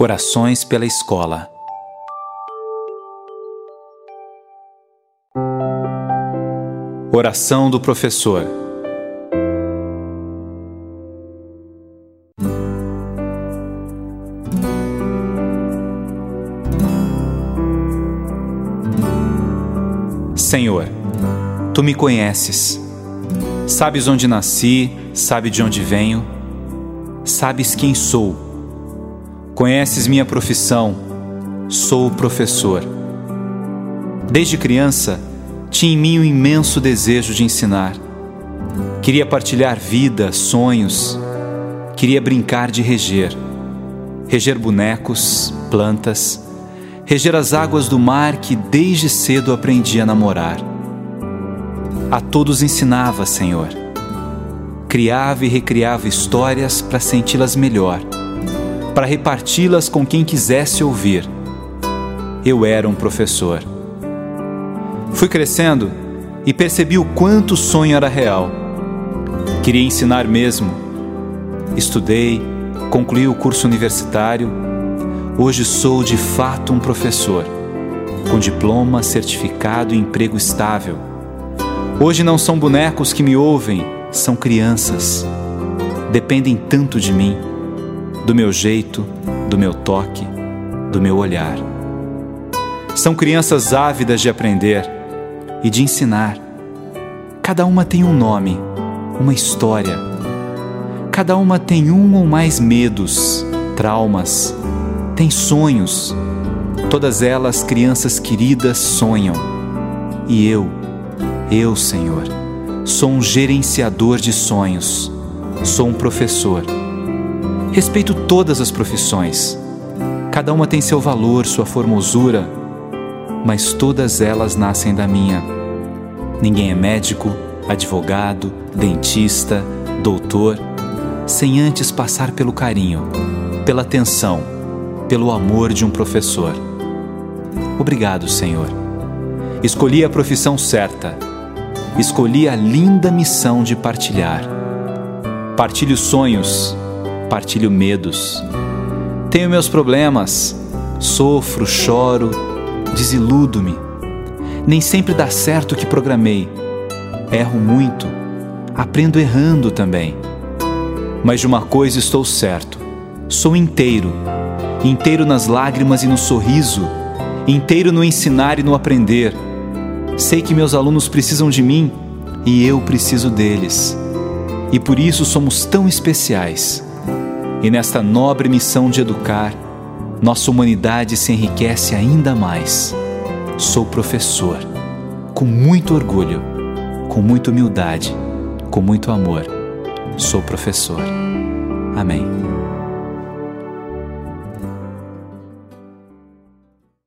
Orações pela Escola. Oração do Professor. Senhor, tu me conheces, sabes onde nasci, sabes de onde venho, sabes quem sou Conheces minha profissão, sou professor. Desde criança, tinha em mim um imenso desejo de ensinar. Queria partilhar vida, sonhos, queria brincar de reger. Reger bonecos, plantas, reger as águas do mar que desde cedo aprendi a namorar. A todos ensinava, Senhor. Criava e recriava histórias para senti-las melhor para reparti-las com quem quisesse ouvir. Eu era um professor. Fui crescendo e percebi o quanto o sonho era real. Queria ensinar mesmo. Estudei, concluí o curso universitário. Hoje sou de fato um professor, com diploma, certificado e emprego estável. Hoje não são bonecos que me ouvem, são crianças. Dependem tanto de mim do meu jeito, do meu toque, do meu olhar. São crianças ávidas de aprender e de ensinar. Cada uma tem um nome, uma história. Cada uma tem um ou mais medos, traumas, tem sonhos. Todas elas, crianças queridas, sonham. E eu, eu, Senhor, sou um gerenciador de sonhos, sou um professor Respeito todas as profissões. Cada uma tem seu valor, sua formosura, mas todas elas nascem da minha. Ninguém é médico, advogado, dentista, doutor, sem antes passar pelo carinho, pela atenção, pelo amor de um professor. Obrigado, Senhor. Escolhi a profissão certa. Escolhi a linda missão de partilhar. Partilho sonhos partilho medos. Tenho meus problemas, sofro, choro, desiludo-me. Nem sempre dá certo o que programei. Erro muito, aprendo errando também. Mas de uma coisa estou certo: sou inteiro, inteiro nas lágrimas e no sorriso, inteiro no ensinar e no aprender. Sei que meus alunos precisam de mim e eu preciso deles. E por isso somos tão especiais e nesta nobre missão de educar, nossa humanidade se enriquece ainda mais. Sou professor, com muito orgulho, com muita humildade, com muito amor. Sou professor. Amém.